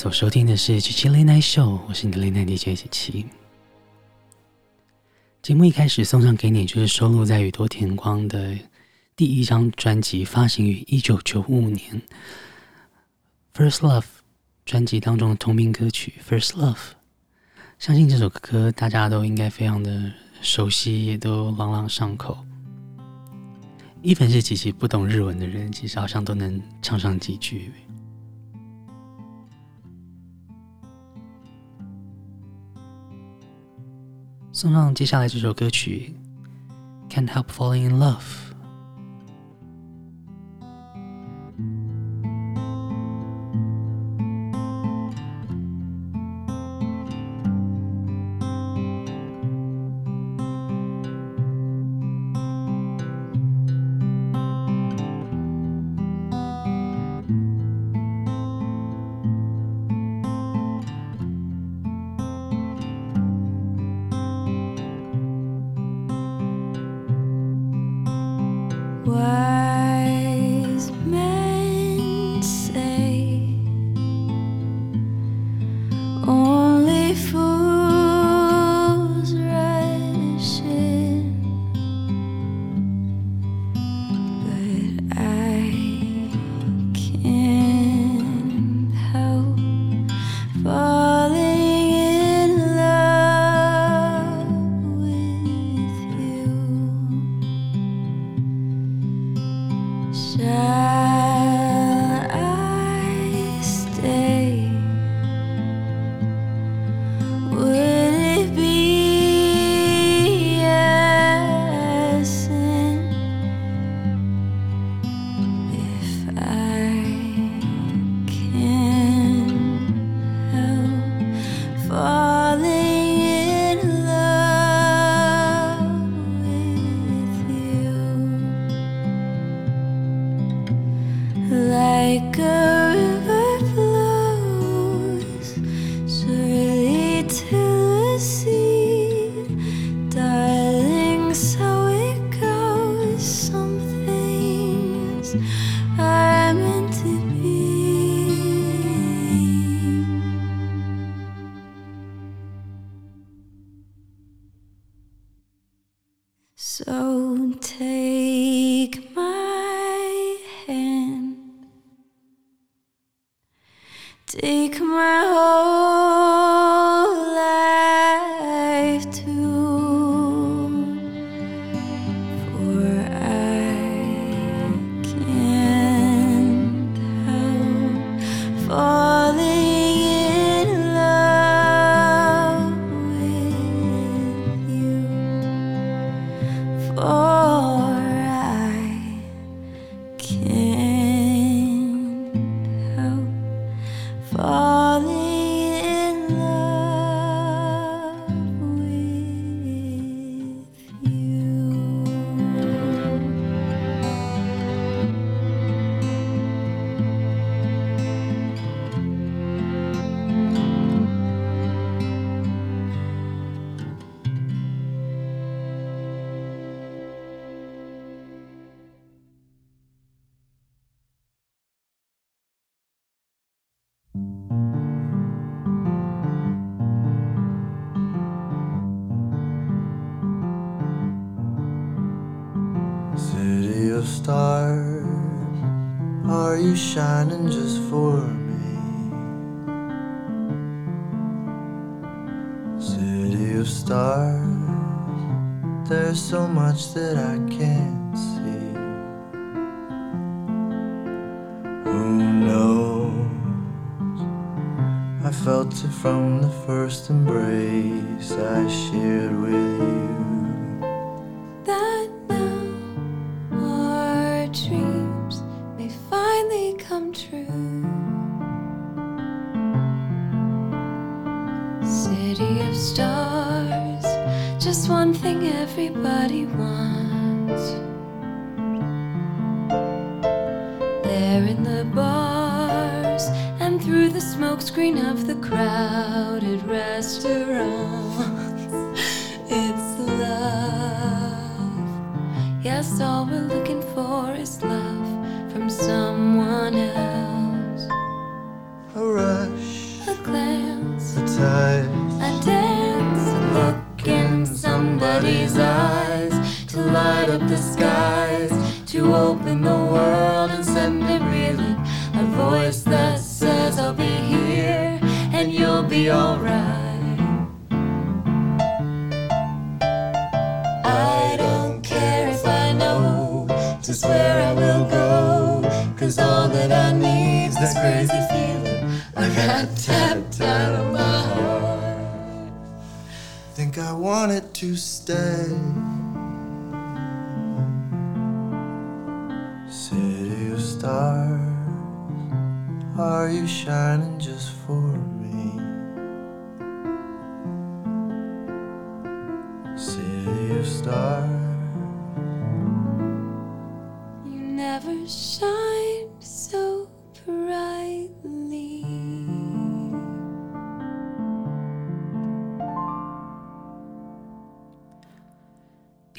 所收听的是《曲奇雷奈秀》，我是你的雷奈 DJ 曲奇。节目一开始送上给你，就是收录在宇多田光的第一张专辑，发行于一九九五年《First Love》专辑当中的同名歌曲《First Love》。相信这首歌大家都应该非常的熟悉，也都朗朗上口。一本是极其不懂日文的人，其实好像都能唱上几句。送上接下来这首歌曲 can't help falling in love I shared with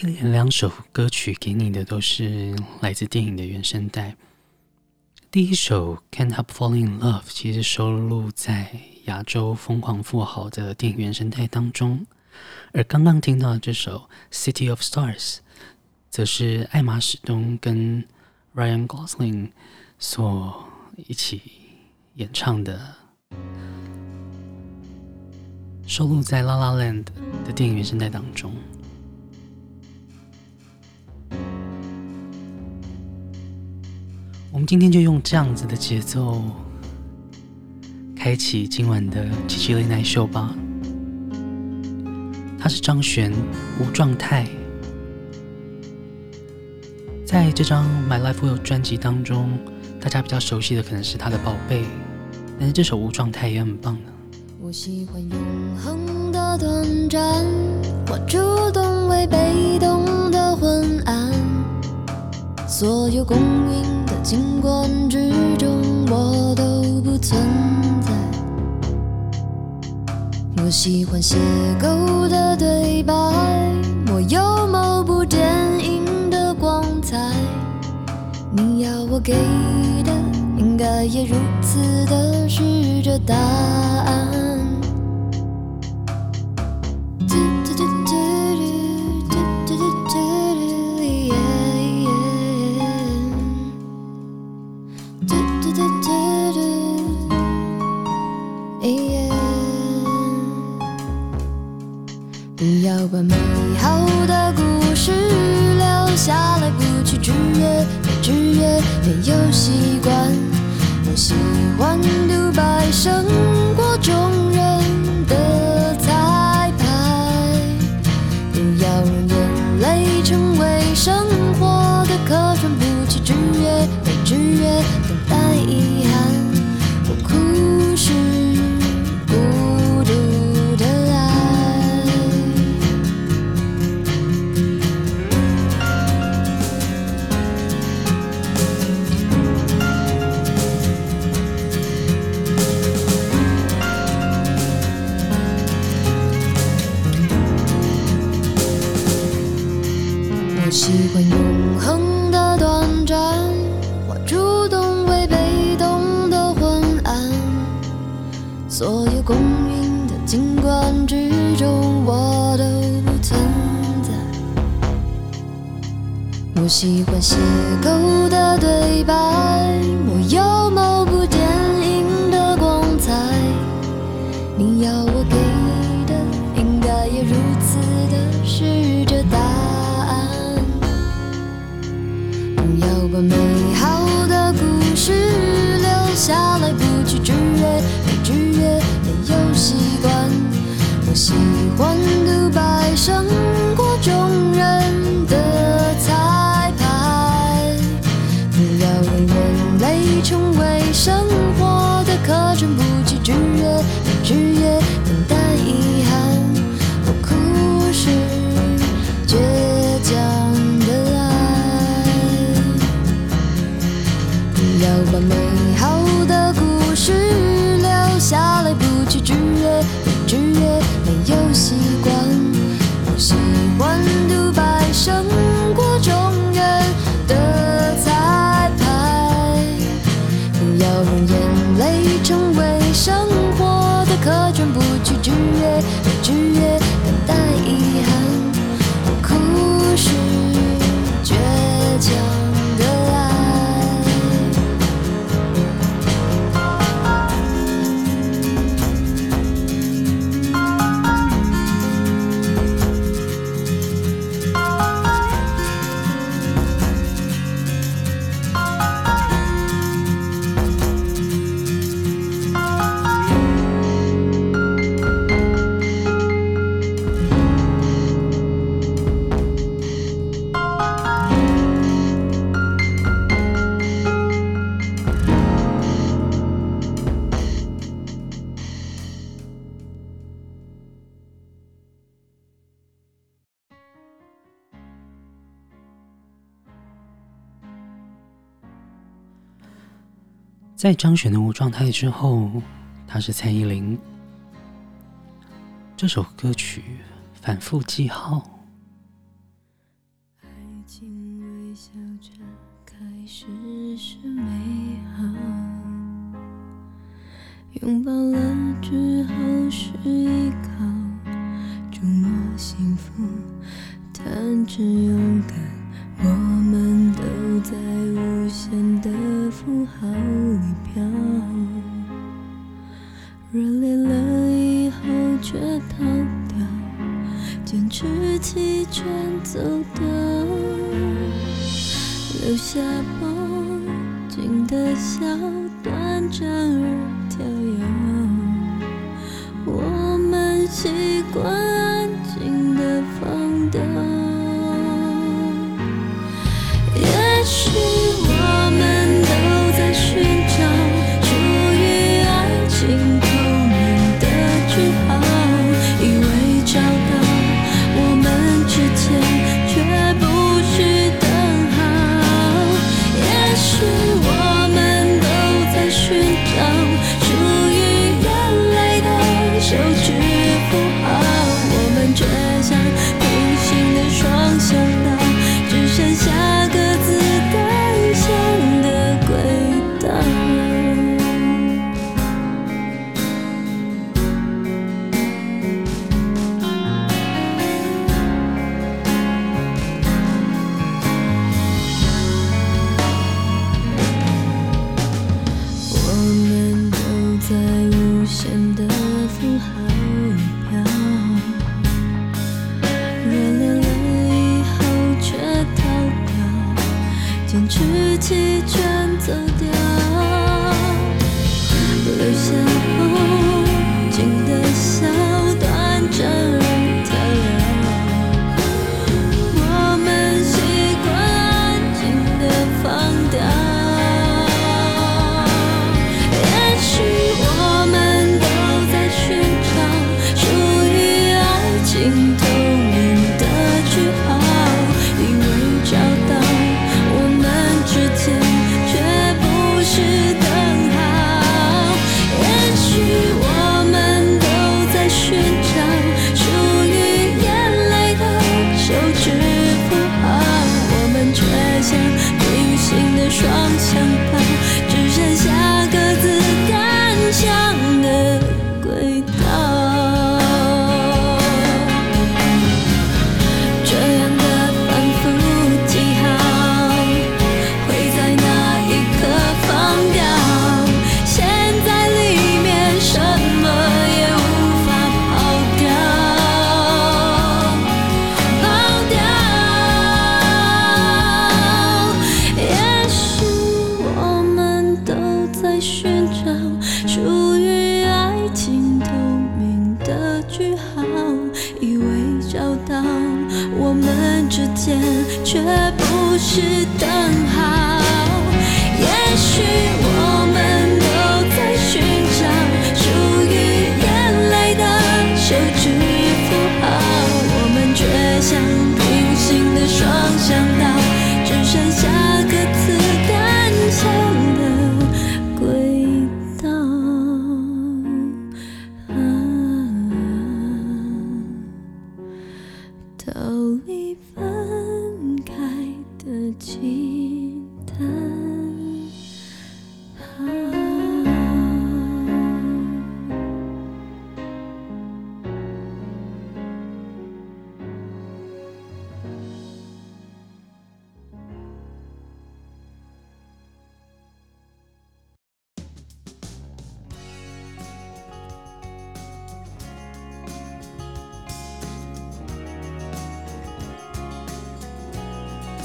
连两首歌曲给你的都是来自电影的原声带。第一首《Can't Help Falling in Love》其实收录在《亚洲疯狂富豪》的电影原声带当中，而刚刚听到的这首《City of Stars》则是艾玛史东跟 Ryan Gosling 所一起演唱的，收录在《La La Land》的电影原声带当中。我们今天就用这样子的节奏，开启今晚的七七 Late Night Show 吧。他是张悬，无状态。在这张《My Life Will》专辑当中，大家比较熟悉的可能是他的《宝贝》，但是这首《无状态》也很棒的。我喜欢永恒的短暂，我主动为被动的昏暗，所有公允尽管之中，我都不存在。我喜欢邂逅的对白，我有某部电影的光彩。你要我给的，应该也如此的是这答案。要把美好的故事留下来，不去制约，制约没有习惯。制约，不制约，没有习在张悬的无状态之后，他是蔡依林。这首歌曲反复记号。爱情微笑着开始是美好，拥抱了之后是依靠，触摸幸福，弹指勇敢。我们都在无限的符号里飘，热烈了以后却逃掉，坚持弃权走掉，留下梦境的笑，短暂而跳跃。我们习惯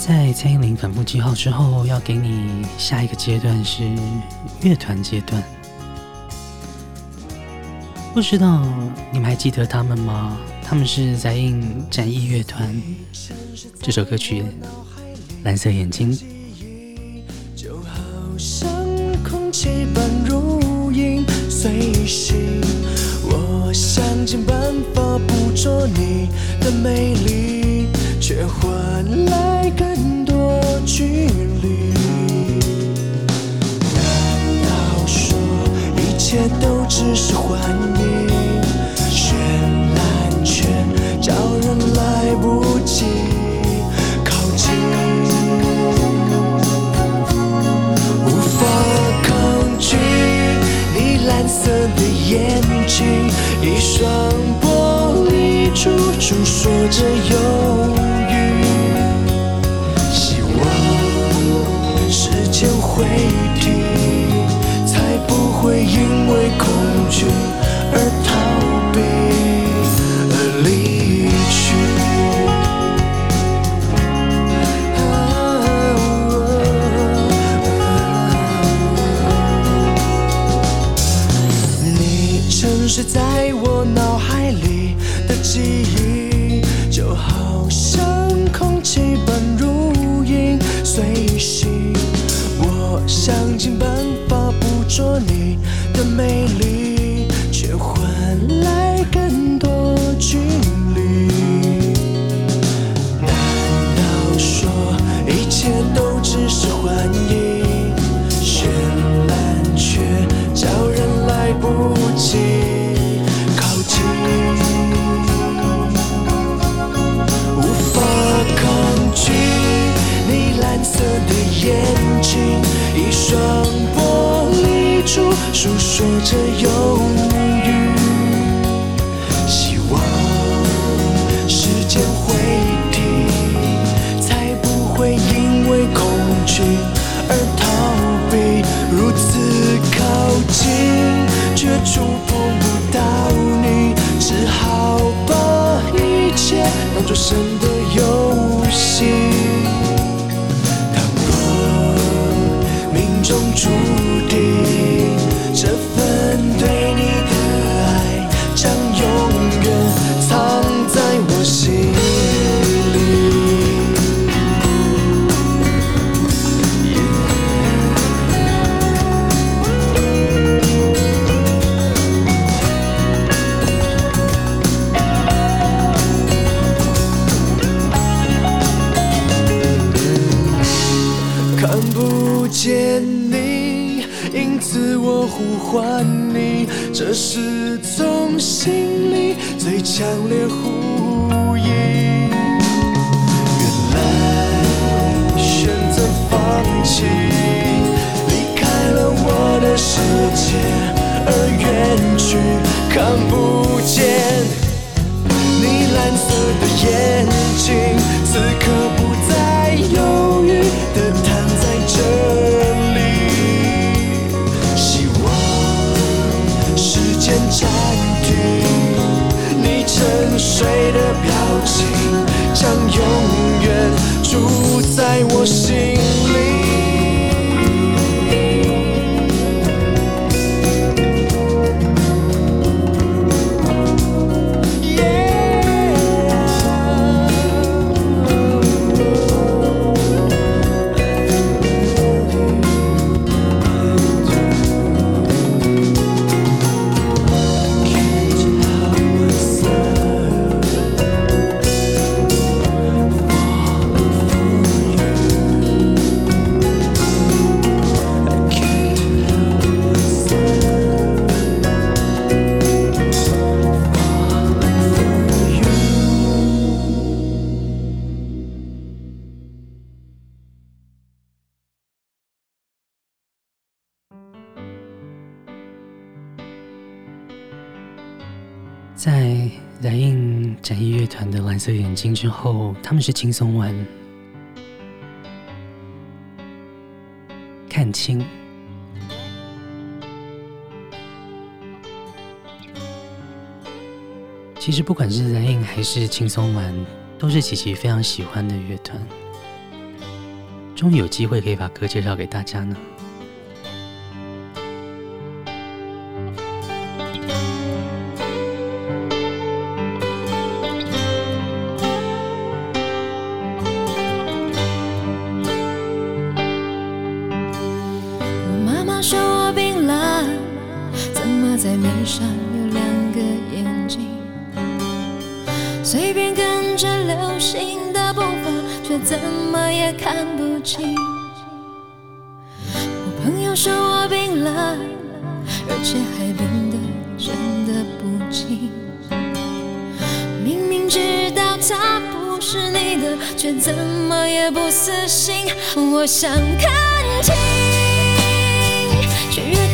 在蔡依林反复记号之后，要给你下一个阶段是乐团阶段。不知道你们还记得他们吗？他们是在应展翼乐团这首歌曲《蓝色眼睛》。就好像空气般如影随形，我想尽办法捕捉你的美丽，却换来更多距离。难道说一切都只是幻影？绚烂却叫人来不及靠近，无法抗拒你蓝色的眼睛，一双玻璃珠诉说着忧是在我脑海里的记忆，就好像空气般如影随形。我想尽办法捕捉你的美丽，他们是轻松玩，看清。其实不管是 in 还是轻松玩，都是琪琪非常喜欢的乐团。终于有机会可以把歌介绍给大家呢。在眉上有两个眼睛，随便跟着流星的步伐，却怎么也看不清。我朋友说我病了，而且还病得真的不轻。明明知道他不是你的，却怎么也不死心。我想看清，却。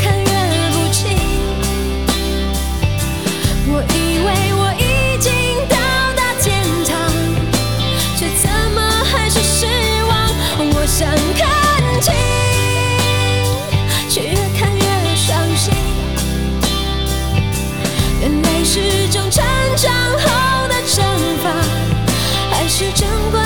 是种成长后的惩罚，还是珍贵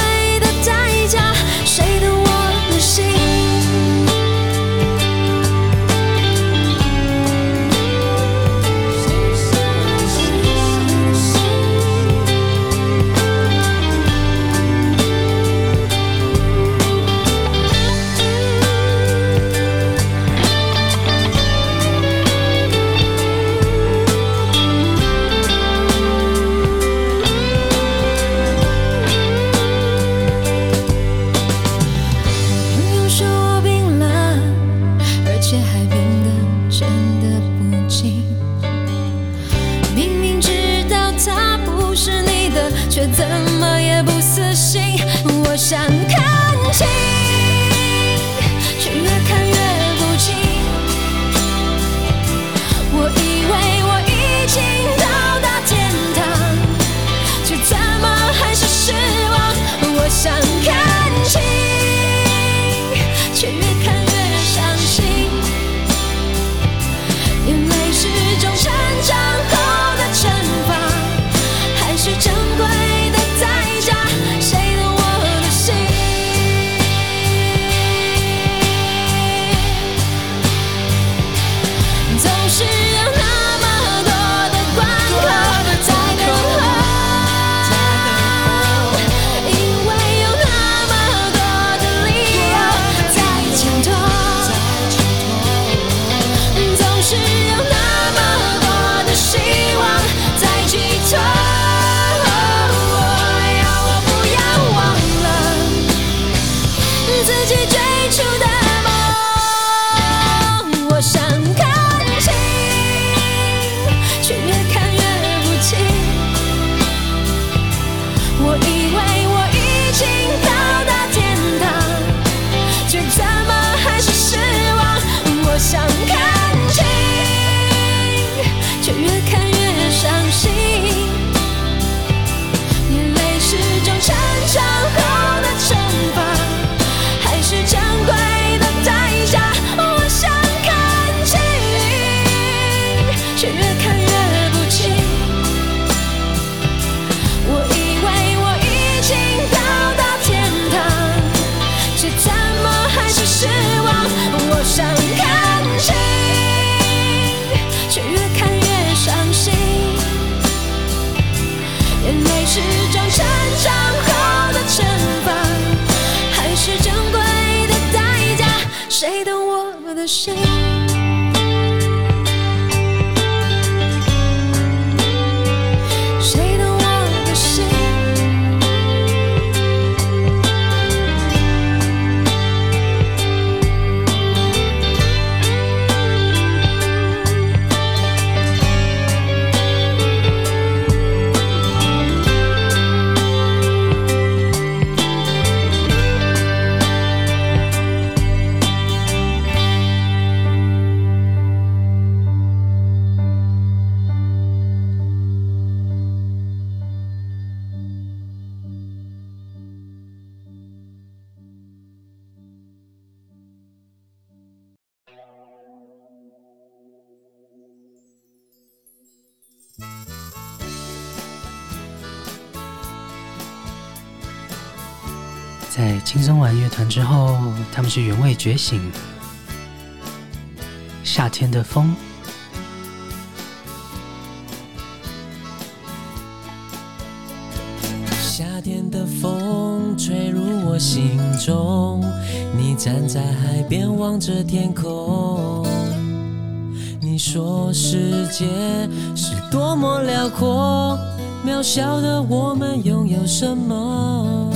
轻松玩乐团之后，他们是原味觉醒。夏天的风，夏天的风吹入我心中。你站在海边望着天空，你说世界是多么辽阔，渺小的我们拥有什么？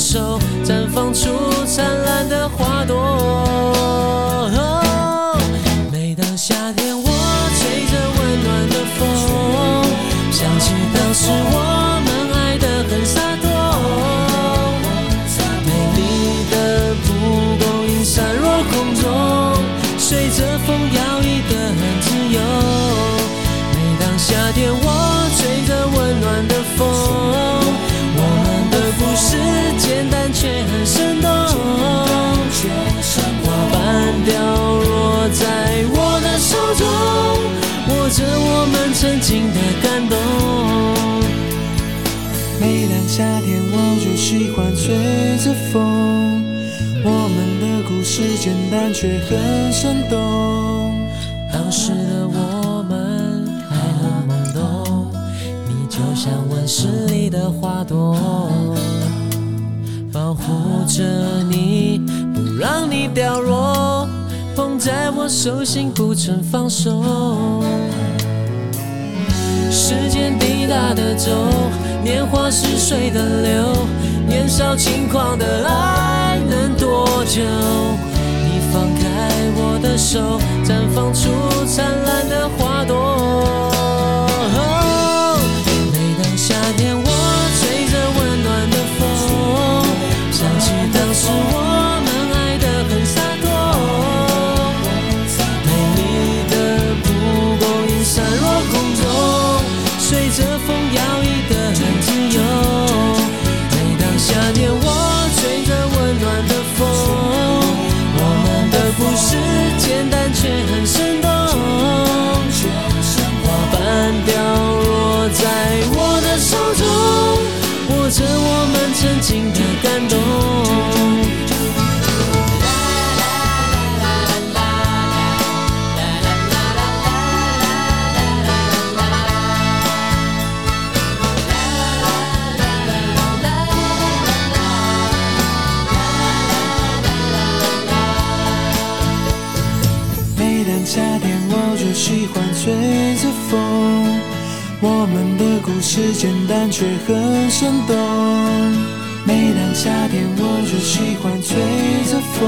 手，绽放出灿烂的花朵。每当夏天，我吹着温暖的风，想起当时我们爱得很洒脱。美丽的蒲公英散落空中，随着风摇曳得很自由。每当夏天，我吹着温暖的风。是却很生动，花瓣掉落在我的手中，握着我们曾经的感动。每当夏天，我就喜欢吹着风。我们的故事简单却很生动。当时的我们还很懵懂，你就像温室里的花朵。着你，不让你掉落，捧在我手心不曾放手。时间滴答的走，年华似水的流，年少轻狂的爱能多久？你放开我的手，绽放出灿烂的花朵。每当夏天，是简单却很生动。每当夏天，我就喜欢吹着风。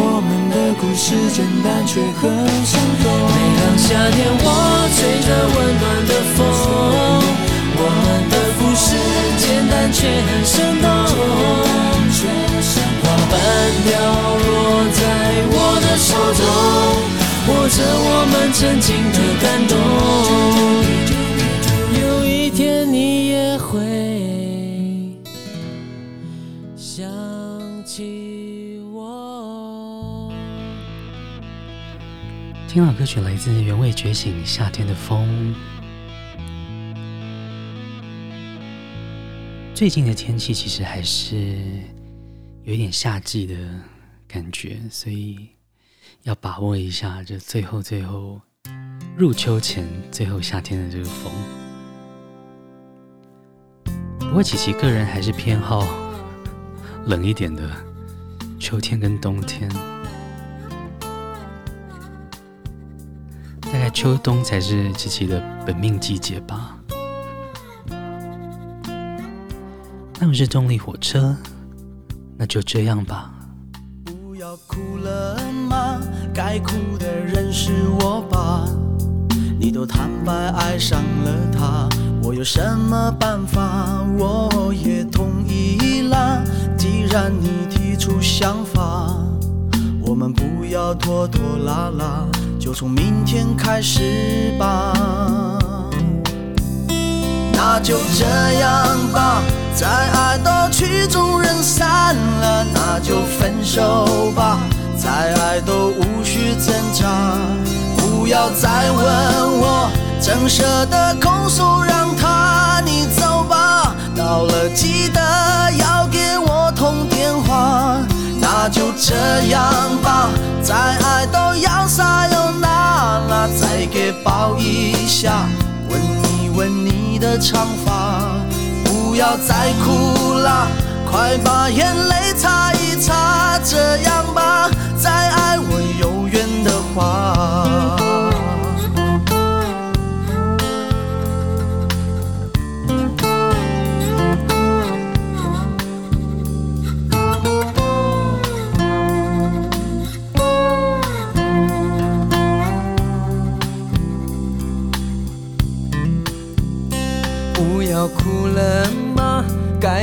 我们的故事简单却很生动。每当夏天，我吹着温暖的风。我们的故事简单却很生动。花瓣掉落在我的手中，握着我们曾经的感动。听到歌曲来自原味觉醒《夏天的风》。最近的天气其实还是有一点夏季的感觉，所以要把握一下这最后最后入秋前最后夏天的这个风。不过琪琪个人还是偏好 冷一点的秋天跟冬天。概秋冬才是琪琪的本命季节吧。那我是动力火车，那就这样吧。不要哭了吗？该哭的人是我吧。你都坦白爱上了他，我有什么办法？我也同意啦。既然你提出想法，我们不要拖拖拉拉，就从明天开始吧。那就这样吧，再爱到曲终人散了，那就分手吧，再爱都无需挣扎。不要再问我，怎舍得控诉，让他你走吧。到了记得要给我通电话。那就这样吧，再爱都要撒再给抱一下，吻一吻你的长发。不要再哭啦，快把眼泪擦一擦。这样吧，再爱我有缘的话。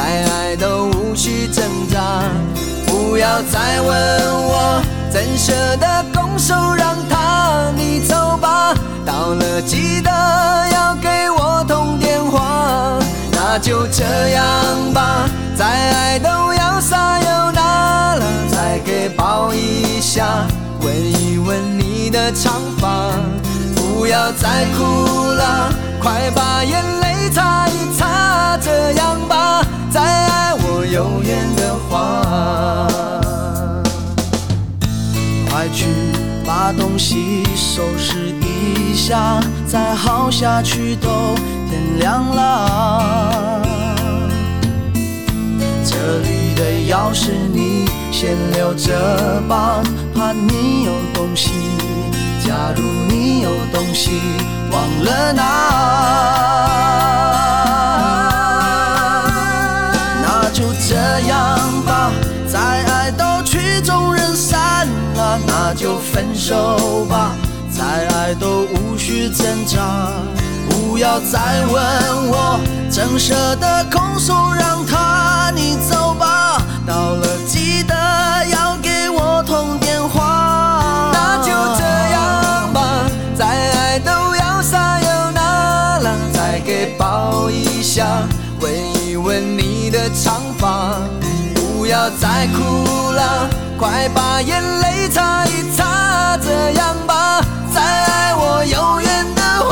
再爱都无需挣扎。不要再问我，怎舍得拱手让他你走吧。到了记得要给我通电话。那就这样吧，再爱都要撒悠那拉，再给抱一下，吻一吻你的长发。不要再哭了，快把眼泪擦一擦。这样吧，再爱我有缘的话，快去把东西收拾一下，再耗下去都天亮了。这里的钥匙你先留着吧，怕你有东西。假如你有东西忘了拿，那就分手吧，再爱都无需挣扎。不要再问我，怎舍得空手，让他你走吧，到了记得要给我通电话，那就这样吧，再爱都要撒有那了。再给。抱一下，吻一吻你的长发，不要再哭了，快把眼泪擦一擦。这样吧，再爱我有缘的话。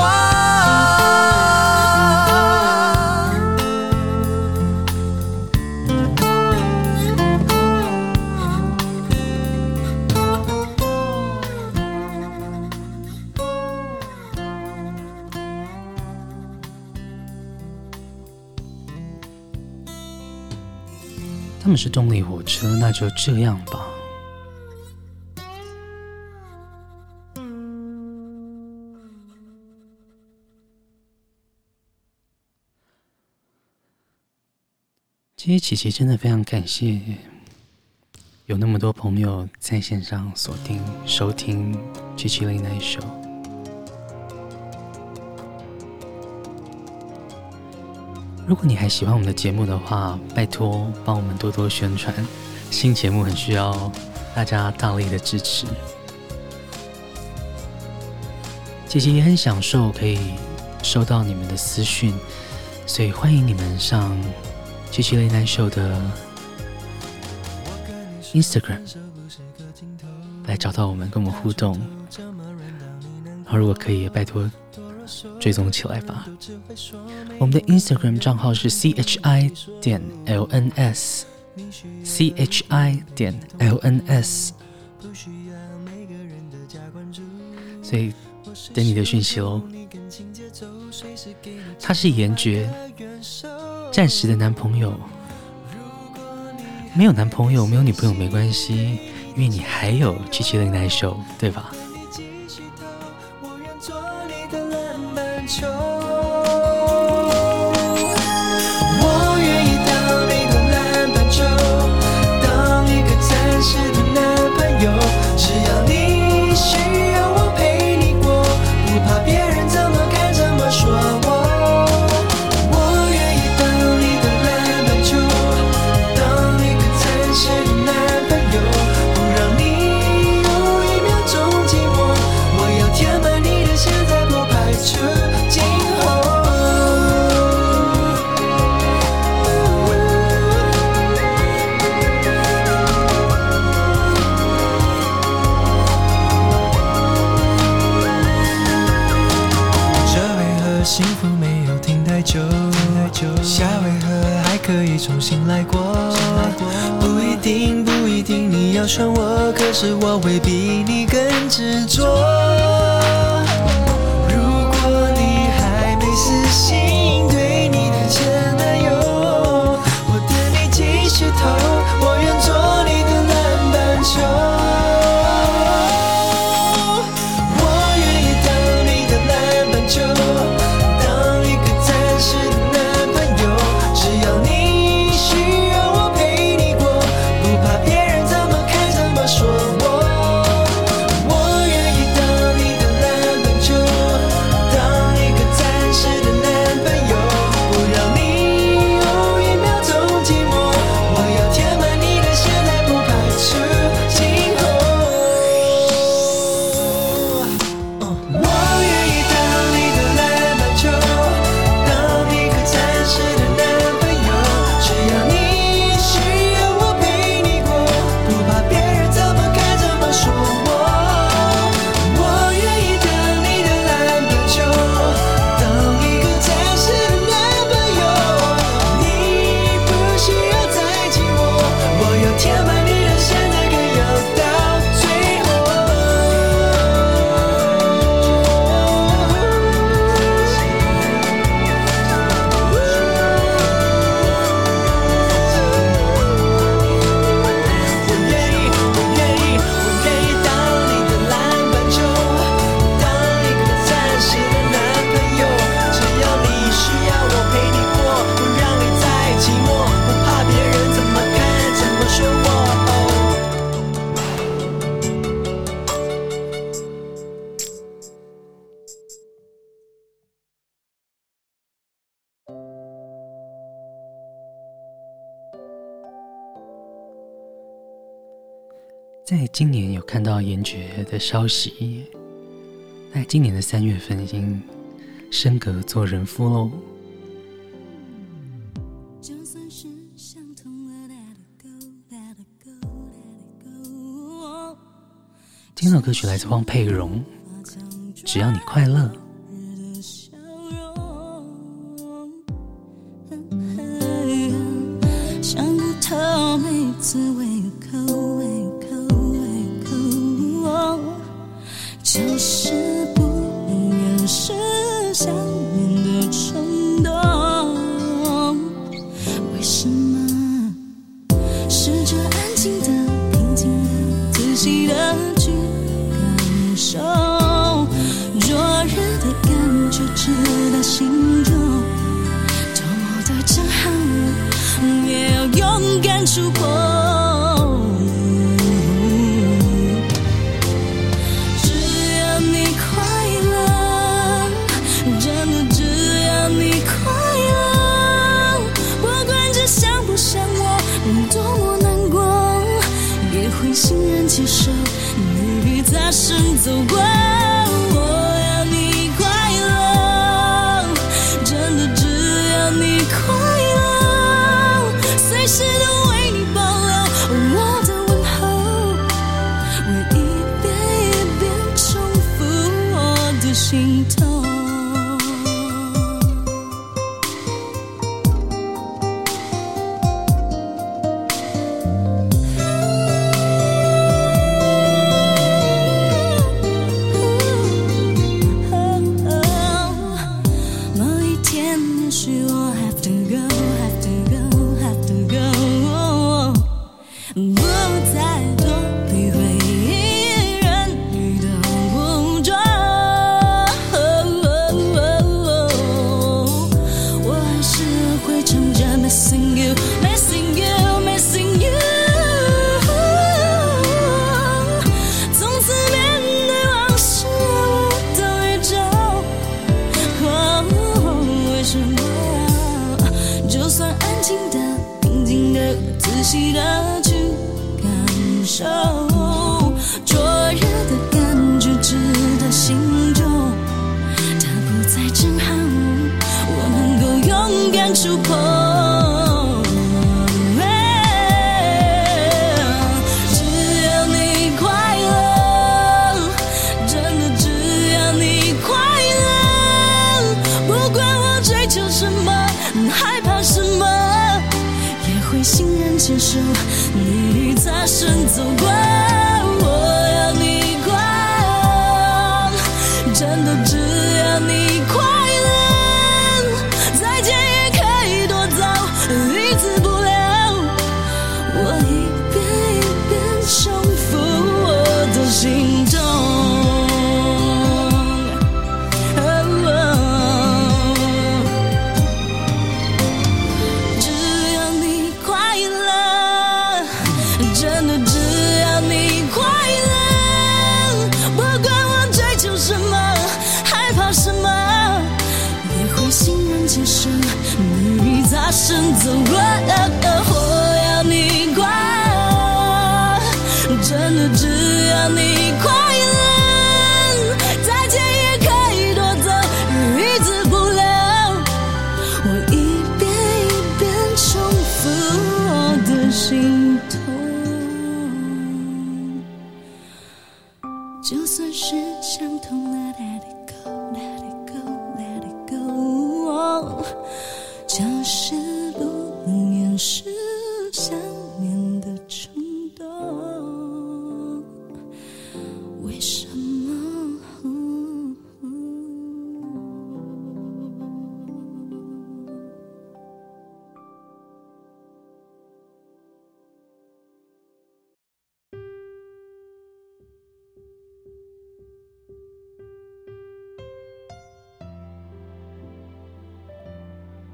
他们是动力火车，那就这样吧。其实琪琪真的非常感谢，有那么多朋友在线上锁定收听琪琪雷奈秀。如果你还喜欢我们的节目的话，拜托帮我们多多宣传。新节目很需要大家大力的支持。琪琪也很享受可以收到你们的私讯，所以欢迎你们上七七雷奈秀的 Instagram 来找到我们，跟我们互动。然后如果可以，拜托。追踪起来吧。我们的 Instagram 账号是 c h i 点 l n s，c h i 点 l n s。所以等你的讯息喽。他是严爵，暂时的男朋友。没有男朋友，没有女朋友没关系，因为你还有七七零耐秀，对吧？可是我会比你更执着。今年有看到严爵的消息，那今年的三月份已经升格做人夫喽。听首歌曲来自汪佩蓉，《只要你快乐》。就是什么？就算安静的、平静的、仔细的去感受，灼热的感觉直达心中，它不再震撼，我能够勇敢触碰。你擦身走过。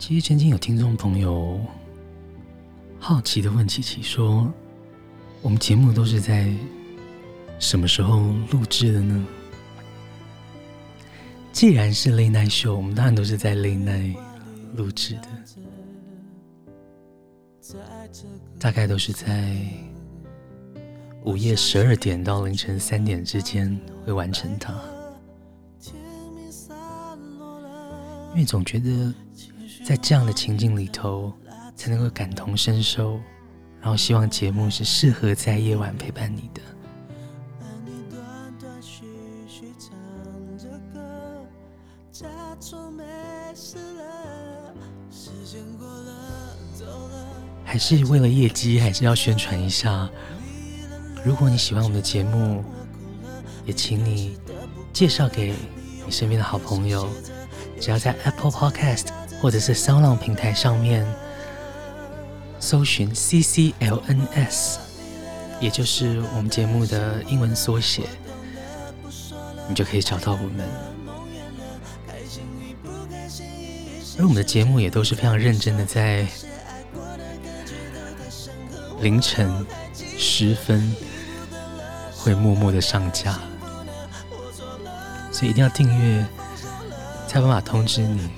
其实曾经有听众朋友好奇的问琪琪说：“我们节目都是在什么时候录制的呢？”既然是 Late Night Show，我们当然都是在 Late Night 录制的，大概都是在午夜十二点到凌晨三点之间会完成它，因为总觉得。在这样的情境里头，才能够感同身受，然后希望节目是适合在夜晚陪伴你的。还是为了业绩，还是要宣传一下。如果你喜欢我们的节目，也请你介绍给你身边的好朋友。只要在 Apple Podcast。或者是 SoundOn 平台上面搜寻 CCLNS，也就是我们节目的英文缩写，你就可以找到我们。而我们的节目也都是非常认真的，在凌晨时分会默默的上架，所以一定要订阅，才有办法通知你。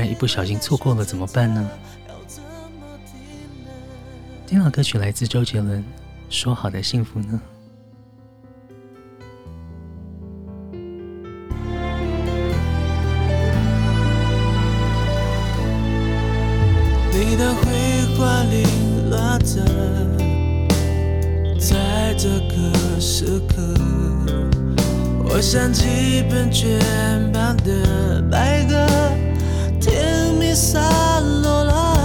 然一不小心错过了怎么办呢？听到歌曲来自周杰伦，《说好的幸福》呢？你的绘画零落着，在这个时刻，我想起本卷旁的白鸽。甜蜜洒落了，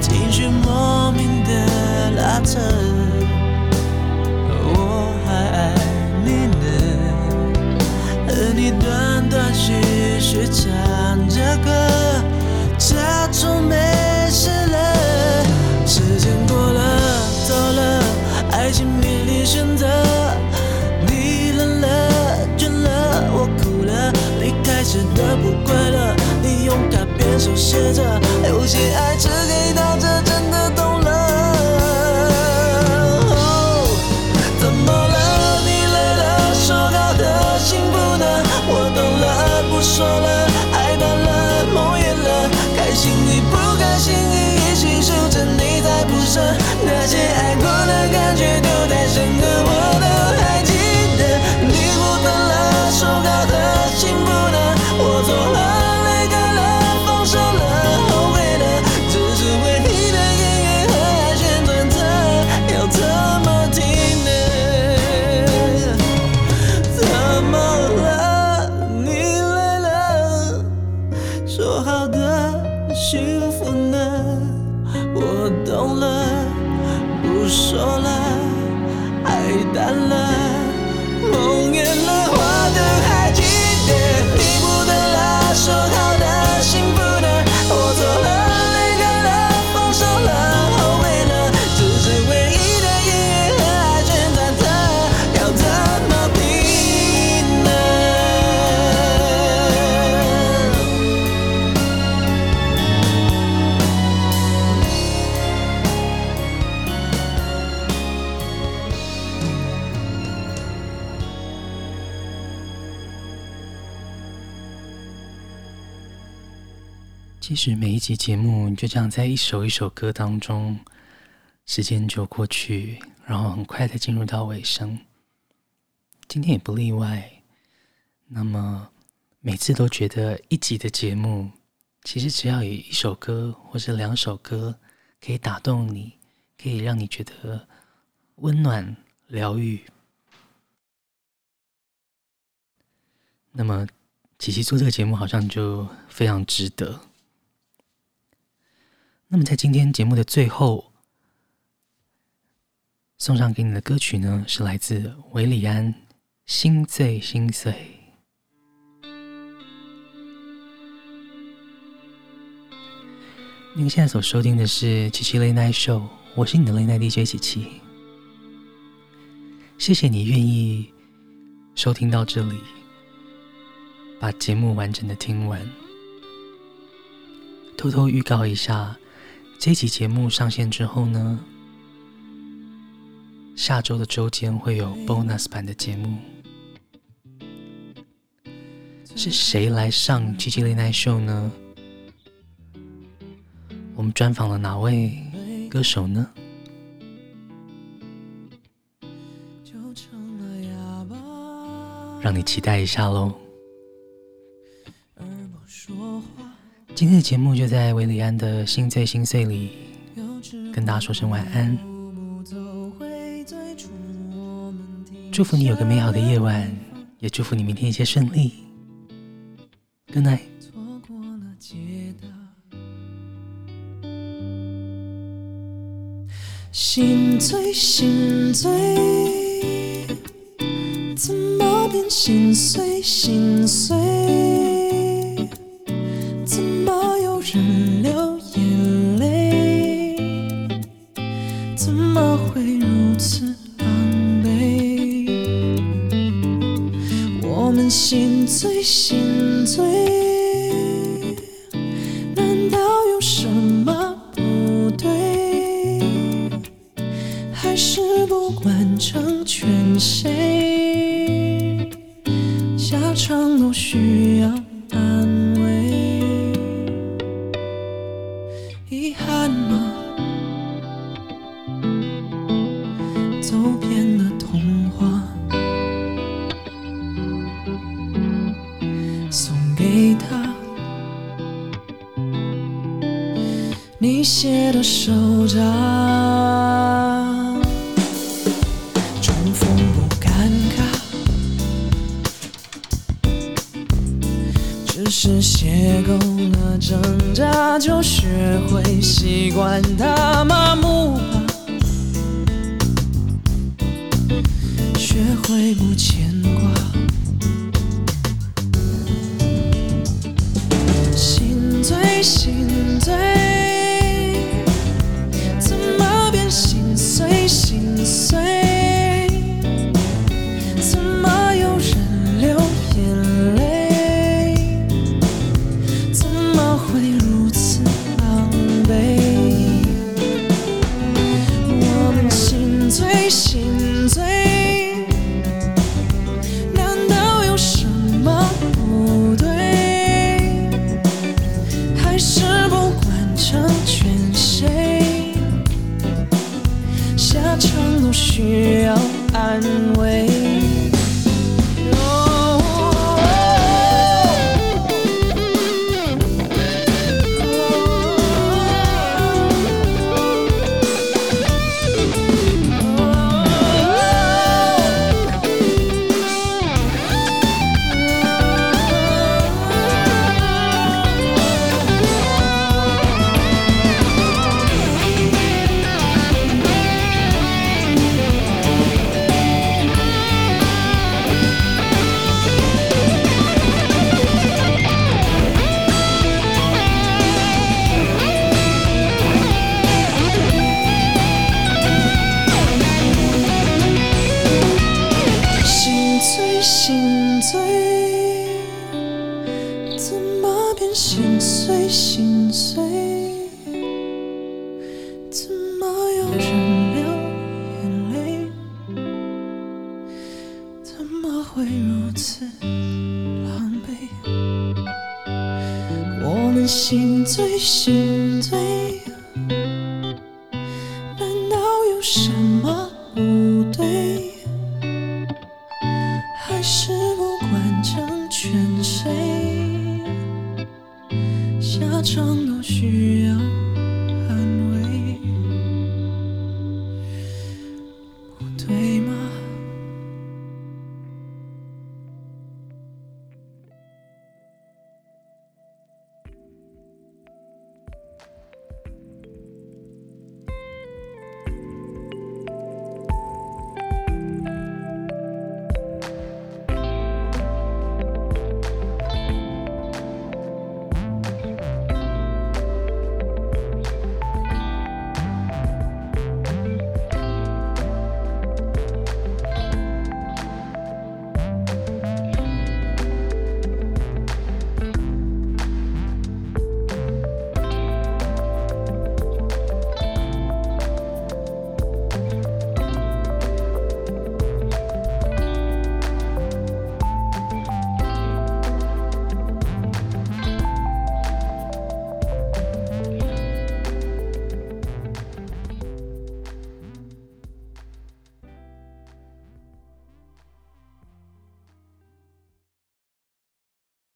情绪莫名的拉扯，我还爱你呢，和你断断续续唱着歌，假装没事了，时间过了，走了，爱情面临选择，你冷了，倦了，我哭了，离开时的不快乐。手写着，有些爱只给到这，实每一集节目就这样在一首一首歌当中，时间就过去，然后很快的进入到尾声。今天也不例外。那么每次都觉得一集的节目，其实只要有一首歌或者两首歌可以打动你，可以让你觉得温暖疗愈，那么琪琪做这个节目好像就非常值得。那么，在今天节目的最后，送上给你的歌曲呢，是来自韦礼安《心醉心碎》。您现在所收听的是七七 Late Night Show，我是你的 lanei DJ 七七。谢谢你愿意收听到这里，把节目完整的听完。偷偷预告一下。这期节目上线之后呢，下周的周间会有 bonus 版的节目。是谁来上七七 Late Night Show 呢？我们专访了哪位歌手呢？让你期待一下喽。今天的节目就在韦礼安的心醉心碎里，跟大家说声晚安。祝福你有个美好的夜晚，也祝福你明天一切顺利。Good night。心醉心醉，怎么变心碎心碎？习惯的，心碎怎么变心碎心碎？怎么有人流眼泪怎么会如此狼狈？我们心醉心